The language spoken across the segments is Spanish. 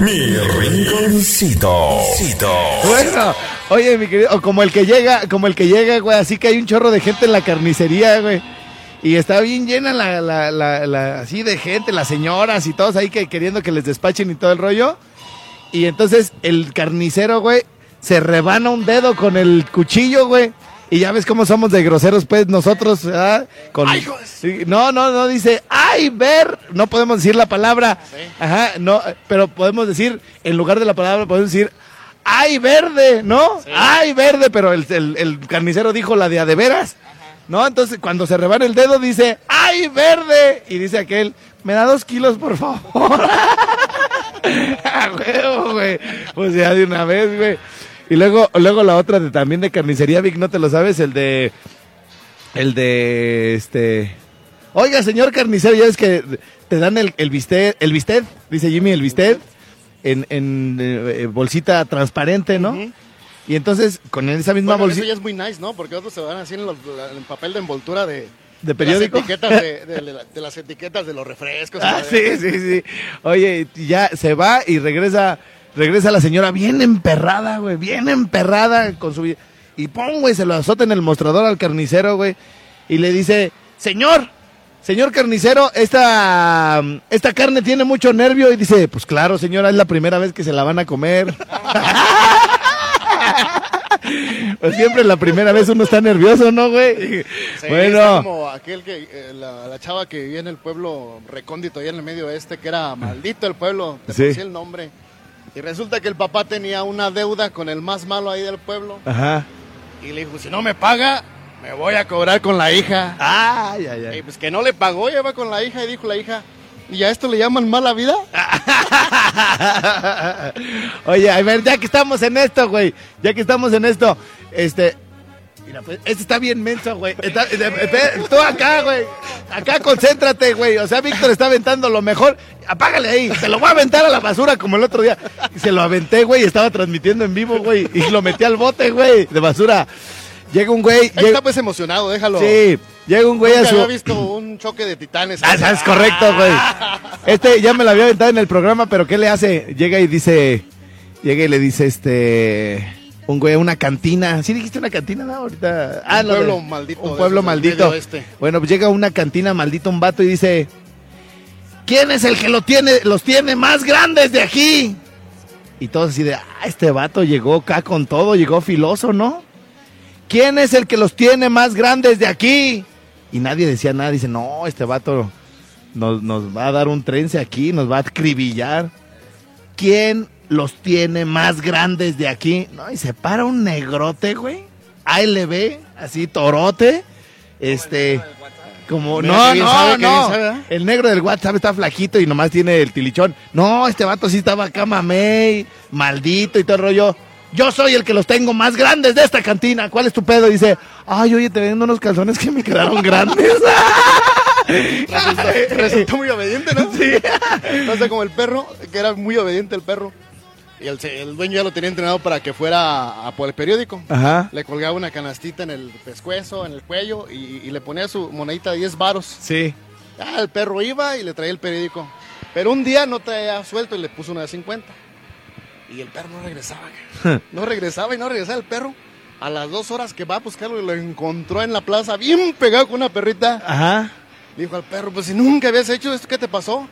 Mi rinconcito. Bueno, oye, mi querido, o como el que llega, como el que llega, güey, así que hay un chorro de gente en la carnicería, güey. Y está bien llena la, la, la, la- así de gente, las señoras y todos ahí que queriendo que les despachen y todo el rollo. Y entonces el carnicero, güey, se rebana un dedo con el cuchillo, güey. Y ya ves cómo somos de groseros, pues, nosotros, ¿verdad? Con... Sí, No, no, no, dice, ay, ver, no podemos decir la palabra. Ajá, no, pero podemos decir, en lugar de la palabra, podemos decir, ay, verde, ¿no? Ay, verde, pero el, el- el carnicero dijo la de a de veras. ¿No? Entonces, cuando se rebana el dedo, dice, ¡ay, verde! Y dice aquel, me da dos kilos, por favor. A huevo, güey. Pues ya de una vez, güey. Y luego, luego la otra de, también de carnicería, Vic, ¿no te lo sabes? El de, el de, este... Oiga, señor carnicero, ya ves que te dan el, el bistec, el bistec, dice Jimmy, el bistec, en, en eh, bolsita transparente, ¿no? Y entonces, con esa misma Bueno, bolsita... eso ya es muy nice, ¿no? Porque otros se van así en, los- en papel de envoltura de... ¿De periódico? Las etiquetas de, de- de de las etiquetas de los refrescos. Ah, sí, sí, sí. Oye, ya se va y regresa, regresa la señora bien emperrada, güey, bien emperrada con su... Y pum, güey, se lo azota en el mostrador al carnicero, güey. Y le dice, señor, señor carnicero, esta, esta carne tiene mucho nervio. Y dice, pues claro, señora, es la primera vez que se la van a comer. pues siempre la primera vez uno está nervioso, ¿no, güey? Sí, bueno. como aquel que, eh, la, la chava que vivía en el pueblo recóndito, allá en el medio oeste, que era maldito el pueblo, te Sí. el nombre. Y resulta que el papá tenía una deuda con el más malo ahí del pueblo. Ajá. Y le dijo, si no me paga, me voy a cobrar con la hija. Ay, ay, ay. Y pues que no le pagó, ya va con la hija y dijo la hija, ¿y a esto le llaman mala vida? Oye, a ver, ya que estamos en esto, güey, ya que estamos en esto, este, mira, pues, este está bien menso, güey. Está- tú acá, güey, acá concéntrate, güey. O sea, Víctor está aventando lo mejor. Apágale ahí, se lo voy a aventar a la basura como el otro día. Y se lo aventé, güey, estaba transmitiendo en vivo, güey, y lo metí al bote, güey, de basura. Llega un güey, llega- está pues emocionado, déjalo. sí, llega un güey a Nunca su... había visto un choque de titanes. Ah, es correcto, güey. Este ya me lo había aventado en el programa, pero ¿qué le hace? Llega y dice, llega y le dice este un güey una cantina. ¿Sí dijiste una cantina, no? Ahorita. Un lo de- pueblo maldito Un pueblo maldito. oeste. Bueno, pues llega a una cantina maldito un vato y dice, ¿quién es el que lo tiene, los tiene más grandes de aquí? Y todos así de, ah, este vato llegó acá con todo, llegó filoso, ¿no? ¿Quién es el que los tiene más grandes de aquí? Y nadie decía nada, dice, no, este vato nos, nos va a dar un trense aquí, nos va a acribillar. ¿Quién los tiene más grandes de aquí? No, y se para un negrote, güey. ALB, así torote. Este, como, no, no, no. El negro del WhatsApp está flaquito y nomás tiene el tilichón. No, este vato sí estaba acá, mamey, maldito y todo el rollo. Yo soy el que los tengo más grandes de esta cantina. ¿Cuál es tu pedo? Dice, ay, oye, te vendo unos calzones que me quedaron grandes. Resultó, resultó muy obediente, ¿no? Sí. No sé, como el perro, que era muy obediente el perro. Y el, dueño ya lo tenía entrenado para que fuera a, por el periódico. Ajá. Le colgaba una canastita en el pescuezo, en el cuello, y, y le ponía su monedita de 10 varos. Sí. Ah, el perro iba y le traía el periódico. Pero un día no traía suelto y le puso una de 50. Y el perro no regresaba. No regresaba y no regresaba el perro. A las dos horas que va a buscarlo y lo encontró en la plaza, bien pegado con una perrita. Ajá. Dijo al perro, pues si nunca habías hecho esto, ¿qué te pasó?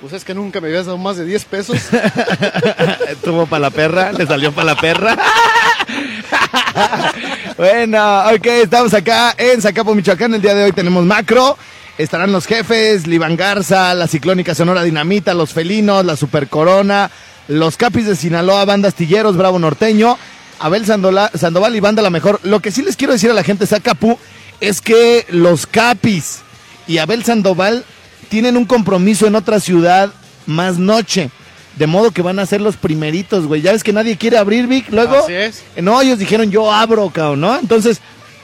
Pues es que nunca me habías dado más de 10 pesos. Estuvo para la perra, le salió para la perra. bueno, ok, estamos acá en Zacapo, Michoacán. El día de hoy tenemos macro. Estarán los jefes, Liban Garza, la Ciclónica Sonora Dinamita, los Felinos, la Super Corona, los Capis de Sinaloa, Banda Astilleros, Bravo Norteño, Abel Sandoval y Banda La Mejor. Lo que sí les quiero decir a la gente de Zacapu es que los Capis y Abel Sandoval tienen un compromiso en otra ciudad más noche. De modo que van a ser los primeritos, güey. Ya ves que nadie quiere abrir, Vic. Luego. Así es. No, ellos dijeron yo abro, cabrón, ¿no? Entonces,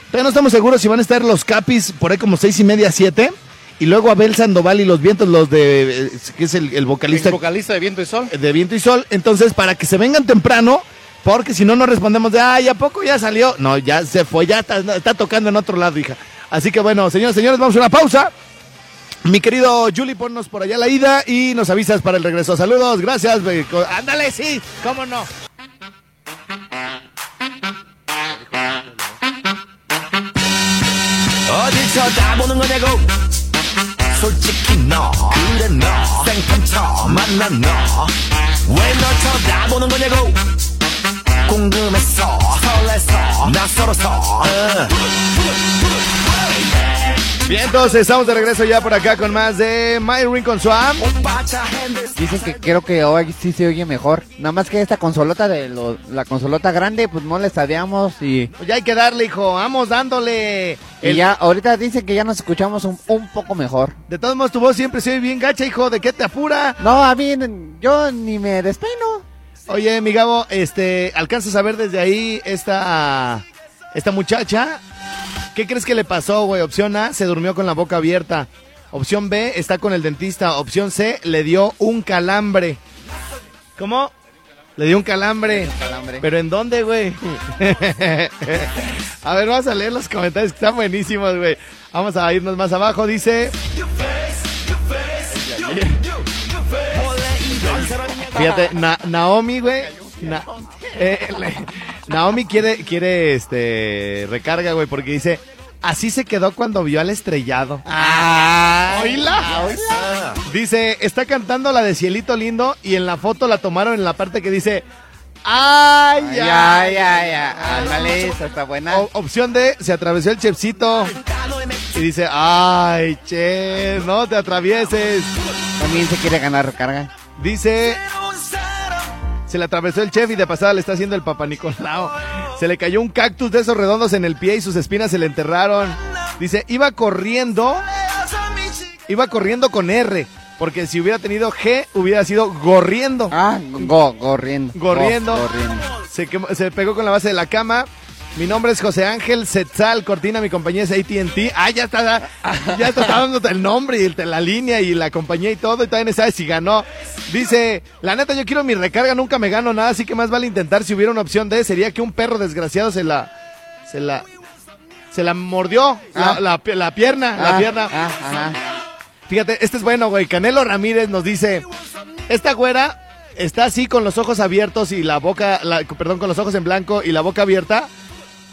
todavía no estamos seguros si van a estar los capis por ahí como seis y media, siete. Y luego Abel Sandoval y los vientos, los de. eh, que es el, el vocalista El vocalista de Viento y Sol. de Viento y Sol. Entonces, para que se vengan temprano, porque si no, no respondemos de, ay, ¿a poco ya salió? No, ya se fue, ya está, está tocando en otro lado, hija. Así que bueno, señores, señores, vamos a una pausa. Mi querido Juli, ponnos por allá la ida y nos avisas para el regreso. Saludos, gracias. güey. Co- Ándale, sí, cómo no. 어딜 쳐다보는 거냐고 솔직히 너 그래 너 생판 처음 만난 너왜 널 쳐다보는 거냐고 궁금했어 설레서 낯설어서 Bien, entonces estamos de regreso ya por acá con más de My Ring con Swam. 바차 핸들 Dicen que creo que hoy sí se oye mejor. Nada más que esta consolota de lo- la consolota grande, pues no le sabíamos y, Pues ya hay que darle, hijo. Vamos dándole. y El- ya ahorita dicen que ya nos escuchamos un, un poco mejor. De todos modos, tu voz siempre se oye bien gacha, hijo. ¿De qué te apura? No, a mí yo ni me despeino. Oye, mi Gabo, este, ¿alcanzas a ver desde ahí esta, esta muchacha? ¿Qué crees que le pasó, güey? Opción A, se durmió con la boca abierta. Opción B, está con el dentista. Opción C, le dio un calambre. ¿Cómo? Le dio un calambre. calambre. ¿Pero en dónde, güey? a ver, vamos a leer los comentarios que están buenísimos, güey. Vamos a irnos más abajo. Dice... Fíjate, Na- Naomi, güey. Na- eh, Naomi quiere, quiere, este, recarga, güey, porque dice, así se quedó cuando vio al estrellado. Ah, ¿Oíla? Dice, está cantando la de Cielito Lindo y en la foto la tomaron en la parte que dice, ¡ay, Ya, ya! ya, ya. Ándale, esa está buena. O- opción D, se atravesó el chefcito y dice, ¡ay, che! No te atravieses. También se quiere ganar recarga. Dice, se le atravesó el chef y de pasada le está haciendo el papá Nicolau. Se le cayó un cactus de esos redondos en el pie y sus espinas se le enterraron. Dice, iba corriendo, iba corriendo con R, porque si hubiera tenido G hubiera sido gorriendo. Ah, go, gorriendo. Gorriendo. Go, gorriendo. Se, quemó- se pegó con la base de la cama. Mi nombre es José Ángel Setzal Cortina, mi compañía es AT&T. Ah, ya está, ya está dándote el nombre y la línea y la compañía y todo, y todavía no sabes si ganó. Dice, la neta, yo quiero mi recarga, nunca me gano nada, así que más vale intentar. Si hubiera una opción D, sería que un perro desgraciado se la, se la, se la mordió, la, Ah. la pi- la pierna, la Ah, pierna. ah, ajá. Fíjate, este es bueno, güey. Canelo Ramírez nos dice, esta güera está así con los ojos abiertos y la boca, la- perdón, con los ojos en blanco y la boca abierta,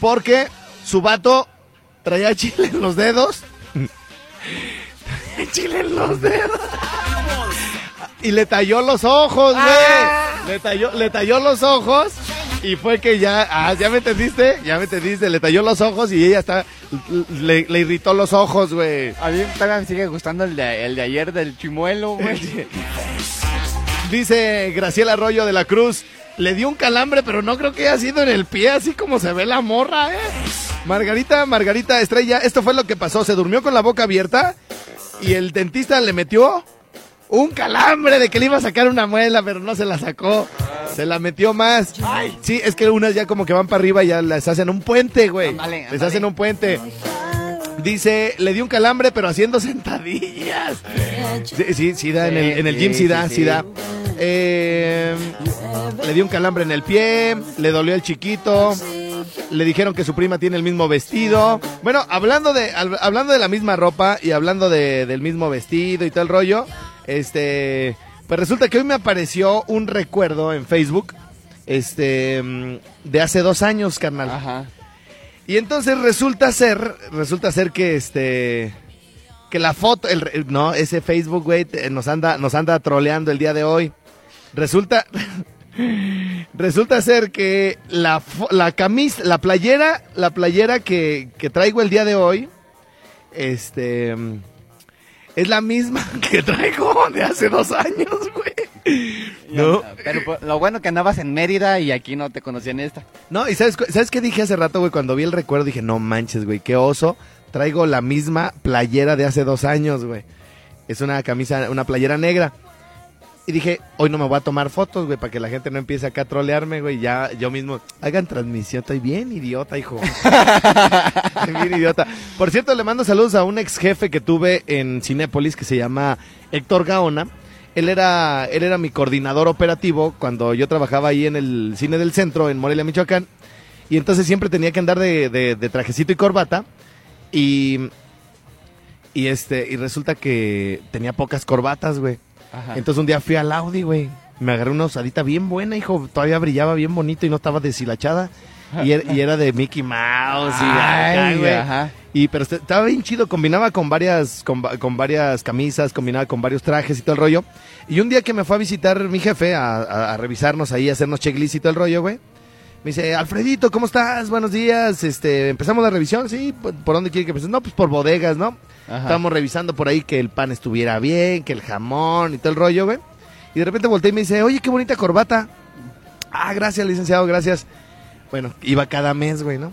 porque su vato traía chile en los dedos. Traía chile en los dedos. Y le talló los ojos, güey. Le talló, le talló los ojos. Y fue que ya, ah, ya me entendiste, ya me entendiste, le talló los ojos y ella está, le, le irritó los ojos, güey. A mí todavía me sigue gustando el de, el de ayer del chimuelo, güey. Dice Graciela Arroyo de la Cruz, le dio un calambre, pero no creo que haya sido en el pie, así como se ve la morra, ¿eh? Margarita, Margarita Estrella, esto fue lo que pasó, se durmió con la boca abierta y el dentista le metió un calambre de que le iba a sacar una muela, pero no se la sacó. Se la metió más. Sí, es que unas ya como que van para arriba y ya les hacen un puente, güey. Les hacen un puente. Dice, le dio un calambre, pero haciendo sentadillas. Sí, sí, sí da, en el, en el gym sí, Sí, da, sí. da. Eh, le dio un calambre en el pie, le dolió el chiquito, le dijeron que su prima tiene el mismo vestido. Bueno, hablando de, hab- hablando de la misma ropa y hablando de- del mismo vestido y todo el rollo, este, pues resulta que hoy me apareció un recuerdo en Facebook, este, de hace dos años, carnal. Ajá. Y entonces resulta ser, resulta ser que este, que la foto, el, no, ese Facebook, güey, nos anda, nos anda troleando el día de hoy. Resulta, resulta ser que la, la camisa, la playera, la playera que, que traigo el día de hoy, este, es la misma que traigo de hace dos años, güey. No. Pero pues, lo bueno que andabas en Mérida y aquí no te conocían esta. No, y ¿sabes, ¿sabes qué dije hace rato, güey? Cuando vi el recuerdo dije, no manches, güey, qué oso. Traigo la misma playera de hace dos años, güey. Es una camisa, una playera negra. Y dije, hoy no me voy a tomar fotos, güey, para que la gente no empiece acá a trolearme, güey. Ya yo mismo, hagan transmisión, estoy bien idiota, hijo. Estoy bien idiota. Por cierto, le mando saludos a un ex jefe que tuve en Cinépolis que se llama Héctor Gaona. Él era, él era mi coordinador operativo cuando yo trabajaba ahí en el cine del centro, en Morelia, Michoacán. Y entonces siempre tenía que andar de, de- de trajecito y corbata. Y, Y este, y resulta que tenía pocas corbatas, güey. Ajá. Entonces un día fui al Audi, güey. Me agarré una usadita bien buena, hijo. Todavía brillaba bien bonito y no estaba deshilachada. Y era, y era de Mickey Mouse y Ay, güey. ajá. Y pero este- estaba bien chido, combinaba con varias, con, con varias camisas, combinaba con varios trajes y todo el rollo. Y un día que me fue a visitar mi jefe a, a- a revisarnos ahí, a hacernos checklist y todo el rollo, güey. Me dice, Alfredito, ¿cómo estás? Buenos días. Este, empezamos la revisión, sí. ¿Por, por dónde quiere que empecemos? No, pues por bodegas, ¿no? Ajá. Estábamos revisando por ahí que el pan estuviera bien, que el jamón y todo el rollo, güey. Y de repente volteé y me dice, oye, qué bonita corbata. Ah, gracias, licenciado, gracias. Bueno, iba cada mes, güey, ¿no?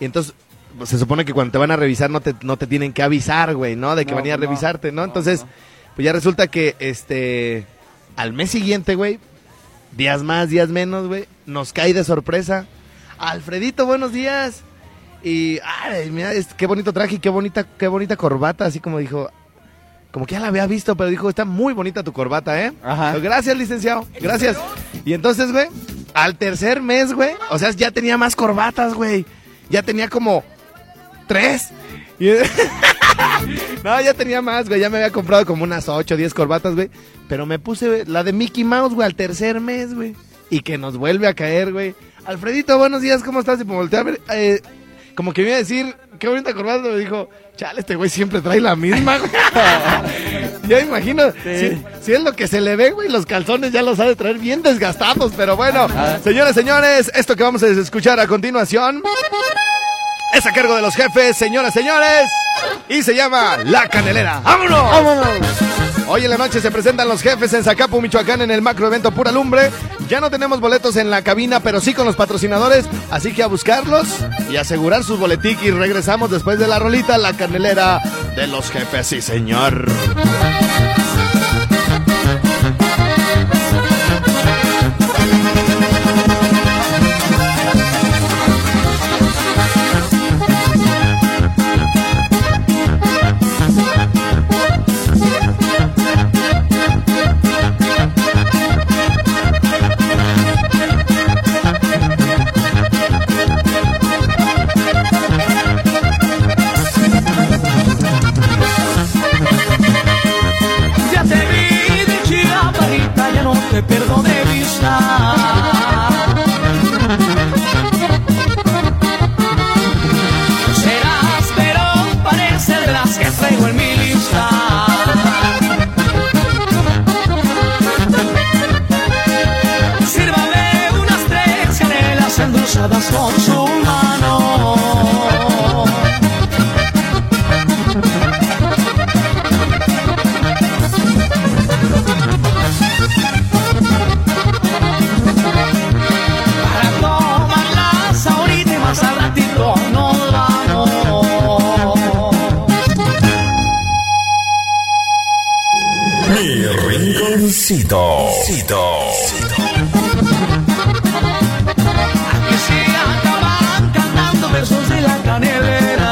Y entonces, pues, se supone que cuando te van a revisar no te, no te tienen que avisar, güey, ¿no? De que No, venía a no. revisarte, ¿no? No, Entonces, no. pues ya resulta que, este, al mes siguiente, güey, días más, días menos, güey, nos cae de sorpresa. Alfredito, buenos días. Y, ay, mira, es- qué bonito traje y qué bonita, qué bonita corbata, así como dijo, como que ya la había visto, pero dijo, está muy bonita tu corbata, ¿eh? Ajá. Gracias, licenciado, gracias. Y entonces, güey, al tercer mes, güey, o sea, ya tenía más corbatas, güey. Ya tenía como tres. Y- no, ya tenía más, güey. Ya me había comprado como unas 8, 10 corbatas, güey. Pero me puse la de Mickey Mouse, güey, al tercer mes, güey. Y que nos vuelve a caer, güey. Alfredito, buenos días, ¿cómo estás? Y me volteé a ver, eh, como que me iba a decir, qué bonita corbata. Me dijo, chale, este güey siempre trae la misma, güey. Yo imagino, si, si es lo que se le ve, güey, los calzones ya los ha de traer bien desgastados. Pero bueno, señores, señores, esto que vamos a escuchar a continuación es a cargo de los jefes, señoras, señores. Y se llama La Canelera. ¡Vámonos! Hoy en la noche se presentan los jefes en Zacapu, Michoacán, en el macro evento Pura Lumbre. Ya no tenemos boletos en la cabina, pero sí con los patrocinadores. Así que a buscarlos y asegurar sus boletiquis. Regresamos después de la rolita, La Canelera de los jefes, sí, señor. Te pierdo rinconcito. Que se acaban cantando versos de la canelera.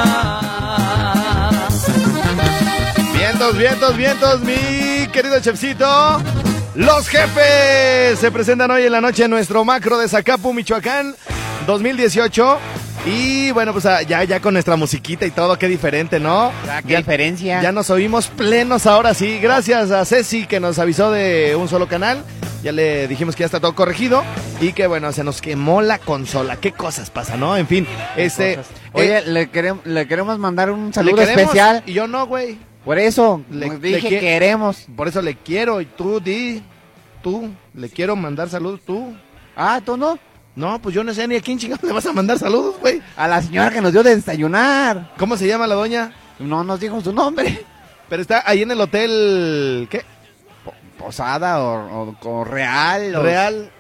Vientos, vientos, vientos, mi querido chefcito. Los jefes se presentan hoy en la noche en nuestro macro de Zacapu, Michoacán 2018. Y bueno, pues ah, ya, ya con nuestra musiquita y todo, qué diferente, ¿no? Ya, qué diferencia. Ya nos oímos plenos ahora sí. Gracias a Ceci que nos avisó de un solo canal. Ya le dijimos que ya está todo corregido. Y que bueno, se nos quemó la consola. Qué cosas pasan, ¿no? En fin, este. Oye, eh, le, queremos, le queremos mandar un saludo queremos, especial. Y yo no, güey. Por eso, Le- nos le dije queremos. Por eso le quiero. Y tú, di. Tú. Le quiero mandar saludos, tú. Ah, ¿tú no? No, pues yo no sé ni a quién chingados le vas a mandar saludos, güey. A la señora que nos dio de desayunar. ¿Cómo se llama la doña? No nos dijo su nombre. Pero está ahí en el hotel. ¿Qué? Posada o, o- o Real. o- Real.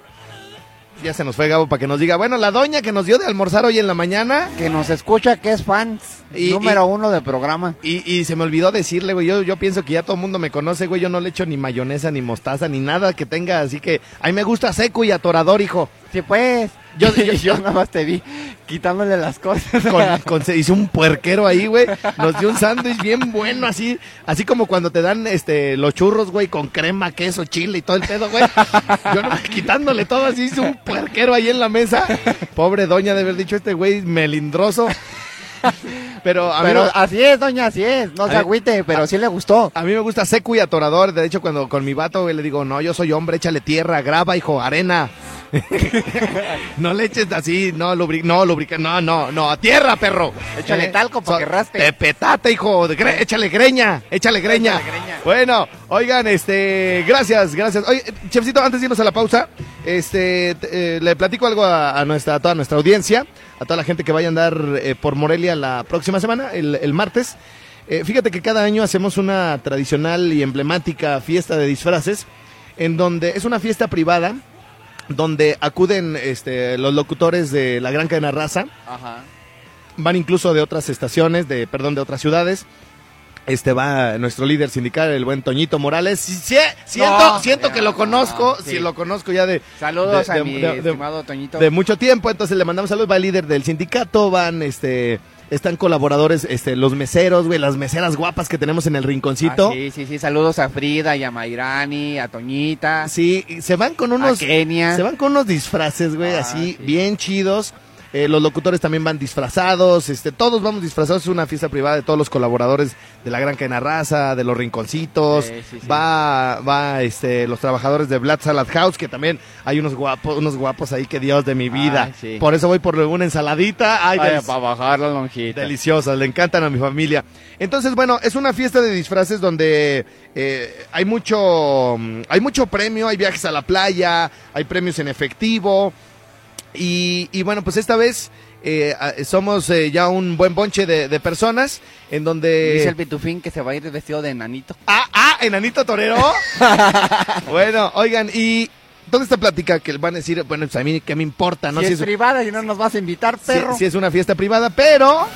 Ya se nos fue Gabo para que nos diga. Bueno, la doña que nos dio de almorzar hoy en la mañana. Que nos escucha, que es fans. Y- número y- uno del programa. Y, y se me olvidó decirle, güey. Yo, yo pienso que ya todo el mundo me conoce, güey. Yo no le echo ni mayonesa, ni mostaza, ni nada que tenga. Así que a mí me gusta seco y atorador, hijo. Sí, pues. Yo- Yo, nada más te vi quitándole las cosas. Con, con- se hizo un puerquero ahí, güey. Nos dio un sándwich bien bueno, así, así como cuando te dan este los churros, güey, con crema, queso, chile y todo el pedo, güey. Yo no quitándole todo así, hizo un puerquero ahí en la mesa. Pobre doña de haber dicho este güey melindroso. pero a mí, Pero no- así es, doña, así es. No se agüite, pero sí le gustó. a mí me gusta seco y atorador. De hecho, cuando con mi vato, güey, le digo, no, yo soy hombre, échale tierra, grava, hijo, arena. no le eches así, no, lubrica, no, lubrica, no, no, no, a tierra, perro. Échale talco pa' so- que raspe. Te petate, hijo, de gre- échale greña, échale greña. Échale greña. Bueno, oigan, este, gracias, gracias. Oye, chefcito, antes de irnos a la pausa, este, eh, le platico algo a, a nuestra, a toda nuestra audiencia, a toda la gente que vaya a andar eh, por Morelia la próxima semana, el, el martes. Eh, fíjate que cada año hacemos una tradicional y emblemática fiesta de disfraces, en donde es una fiesta privada, donde acuden este, los locutores de la gran cadena raza, Ajá. van incluso de otras estaciones, de perdón, de otras ciudades. Este va nuestro líder sindical, el buen Toñito Morales. Sí, sí, siento, No, siento que lo conozco, no, sí. sí. lo conozco ya de, Saludos de- a de- mi de- estimado Toñito. de mucho tiempo. Entonces le mandamos saludos. Va el líder del sindicato, van este están colaboradores, este, los meseros, güey, las meseras guapas que tenemos en el rinconcito. Ah, sí, sí, sí. Saludos a Frida y a Mayrani, a Toñita. Sí, se van con unos A Kenia. se van con unos disfraces, güey, Ah, así sí. bien chidos. Eh, los locutores también van disfrazados, este, todos vamos disfrazados, es una fiesta privada de todos los colaboradores de la Gran Cadena Raza, de los rinconcitos, Sí, sí, sí. va, va, este, los trabajadores de Black Salad House, que también hay unos guapos, unos guapos ahí que Dios de mi vida. Ay, sí. Por eso voy por una ensaladita, ay, para bajar la lonjita. deliciosas, le encantan a mi familia. Entonces, bueno, es una fiesta de disfraces donde eh, hay mucho, hay mucho premio, hay viajes a la playa, hay premios en efectivo. Y, y bueno, pues esta vez eh, somos eh, ya un buen bonche de, de personas en donde... Dice el pitufín que se va a ir vestido de enanito. Ah, ah, enanito torero. bueno, oigan, y toda esta plática que van a decir, bueno, pues a mí qué me importa, ¿no? si Si es es- privada y no nos vas a invitar, perro. sí es una fiesta privada, pero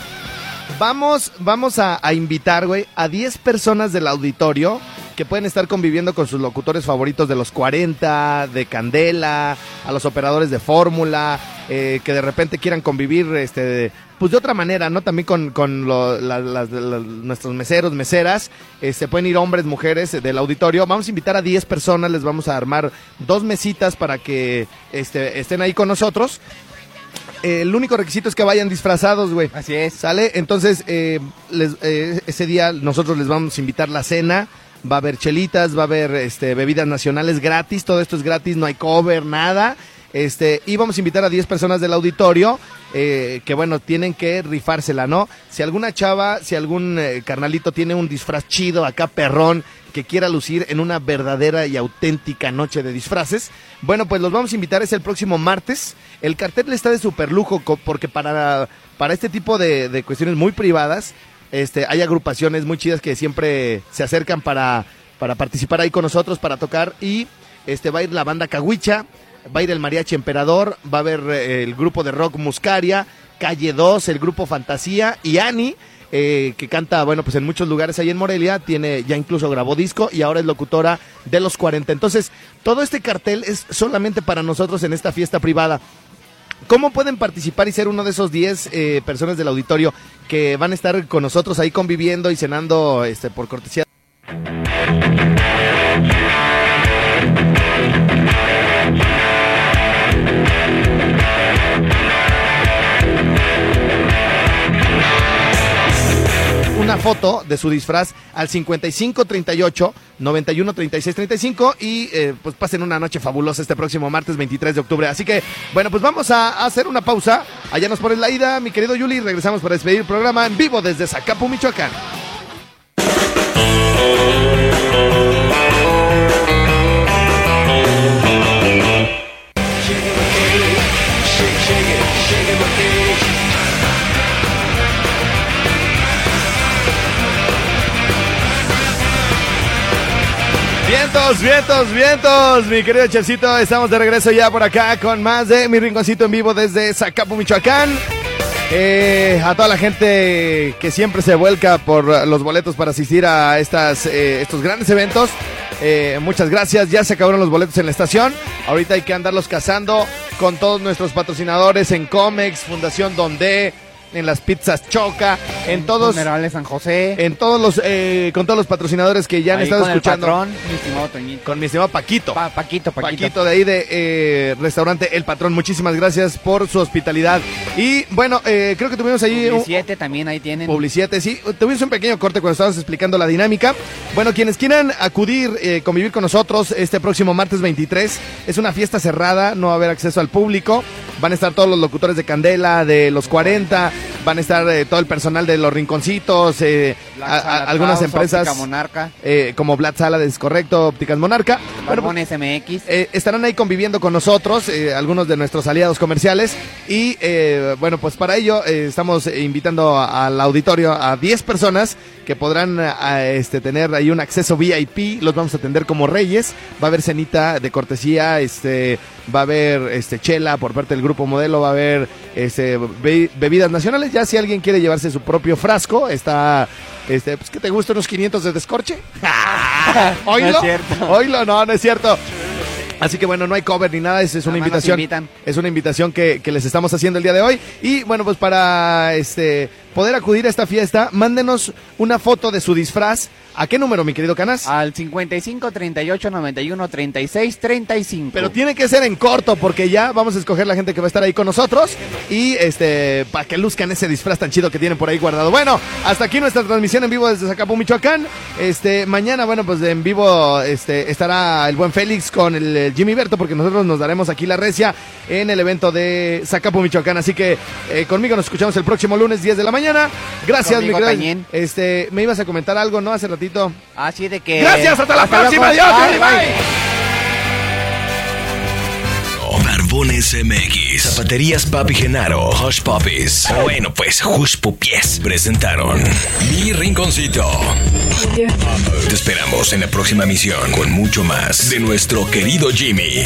vamos, vamos a, a invitar, güey, a 10 personas del auditorio que pueden estar conviviendo con sus locutores favoritos de los 40, de Candela, a los operadores de Fórmula, eh, que de repente quieran convivir, este, de- pues de otra manera, ¿no? También con, con lo- la- las- la- nuestros meseros, meseras, este, pueden ir hombres, mujeres eh, del auditorio. Vamos a invitar a 10 personas, les vamos a armar dos mesitas para que este, estén ahí con nosotros. Eh, el único requisito es que vayan disfrazados, güey. Así es. ¿Sale? Entonces, eh, les- eh, ese día nosotros les vamos a invitar la cena. Va a haber chelitas, va a haber este, bebidas nacionales gratis. Todo esto es gratis, no hay cover, nada. Este, y vamos a invitar a 10 personas del auditorio eh, que, bueno, tienen que rifársela, ¿no? Si alguna chava, si algún eh, carnalito tiene un disfraz chido acá, perrón, que quiera lucir en una verdadera y auténtica noche de disfraces, bueno, pues los vamos a invitar, es el próximo martes. El cartel está de super lujo porque para, para este tipo de cuestiones muy privadas, este, hay agrupaciones muy chidas que siempre se acercan para, para participar ahí con nosotros, para tocar. Y este, va a ir la banda Cahuicha, va a ir el Mariachi Emperador, va a haber eh, el grupo de rock Muscaria, Calle 2, el grupo Fantasía y Ani. eh, que canta, bueno, pues en muchos lugares ahí en Morelia, tiene, ya incluso grabó disco y ahora es locutora de los 40. Entonces, todo este cartel es solamente para nosotros en esta fiesta privada. ¿Cómo pueden participar y ser uno de esos 10 eh, personas del auditorio que van a estar con nosotros ahí conviviendo y cenando este, por cortesía? Foto de su disfraz al 55 38 91 36 35 y eh, pues pasen una noche fabulosa este próximo martes 23 de octubre. Así que, bueno, pues vamos a hacer una pausa. Allá nos pones la ida, mi querido Yuli, regresamos para despedir el programa en vivo desde Zacapu, Michoacán. Vientos, vientos, vientos, mi querido Chefcito, estamos de regreso ya por acá con más de Mi Rinconcito en vivo desde Zacapu, Michoacán. Eh, a toda la gente que siempre se vuelca por los boletos para asistir a estas, eh, estos grandes eventos, eh, muchas gracias, ya se acabaron los boletos en la estación, ahorita hay que andarlos cazando con todos nuestros patrocinadores en Comex, Fundación Donde, en las pizzas Choca, en todos, Funerales San José. en todos los, eh, con todos los patrocinadores que ya han Ahí estado con escuchando. El patrón, mi estimado Toñito. Con mi estimado Paquito. Pa- Paquito, Paquito. Paquito de ahí de eh, restaurante El Patrón, muchísimas gracias por su hospitalidad. Y bueno, eh, creo que tuvimos ahí un, 7 también ahí tienen. Publiciete, sí. Tuvimos un pequeño corte cuando estábamos explicando la dinámica. Bueno, quienes quieran acudir, eh, convivir con nosotros este próximo martes 23, es una fiesta cerrada, no va a haber acceso al público. Van a estar todos los locutores de Candela, de los 40, van a estar eh, todo el personal de los rinconcitos, eh, a- a- algunas empresas Monarca, eh, como Black Salad, es correcto, Ópticas Monarca. Bueno, pues, MX. eh, estarán ahí conviviendo con nosotros, algunos de nuestros aliados comerciales. Y bueno, pues para ello estamos invitando al auditorio a 10 personas que podrán a, este, tener ahí un acceso VIP. Los vamos a atender como reyes. Va a haber cenita de cortesía, este, va a haber este, chela por parte del grupo modelo, va a haber este, be- bebidas nacionales. Ya si alguien quiere llevarse su propio frasco, está... Este, pues que te gusta unos 500 de descorche. Oílo. No es cierto. Oílo, no, no es cierto. Así que bueno, no hay cover ni nada, es, es una invitación. Es una invitación que, que les estamos haciendo el día de hoy. Y bueno, pues para este poder acudir a esta fiesta, mándenos una foto de su disfraz. ¿A qué número, mi querido Canas? Al 55 38 91 36 35. Pero tiene que ser en corto porque ya vamos a escoger la gente que va a estar ahí con nosotros y este para que luzcan ese disfraz tan chido que tienen por ahí guardado. Bueno, hasta aquí nuestra transmisión en vivo desde Zacapu, Michoacán. Este mañana, bueno, pues en vivo este estará el buen Félix con el, Jimmy Berto porque nosotros nos daremos aquí la recia en el evento de Zacapu, Michoacán. Así que eh, conmigo nos escuchamos el próximo lunes 10 de la mañana. Gracias, Conmigo mi querido. también. Este, me ibas a comentar algo, ¿no? Hace ratito. Así de que. Gracias, hasta la luego. próxima. Adiós. Bye, bye. bye. Barbones MX, Zapaterías Papi Genaro, Hush Puppies. Bueno, pues Hush Puppies presentaron Mi Rinconcito. Te esperamos en la próxima misión con mucho más de nuestro querido Jimmy.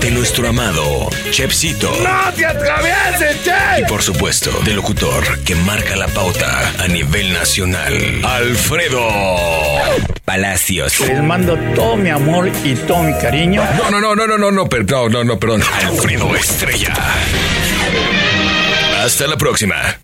De nuestro amado Chepsito. ¡No te atravieses, che! Y por supuesto, del locutor que marca la pauta a nivel nacional, Alfredo Palacios. Les mando todo mi amor y todo mi cariño. No, no, no, no, no, no, no, perdón, no, no, perdón. Alfredo Estrella. Hasta la próxima.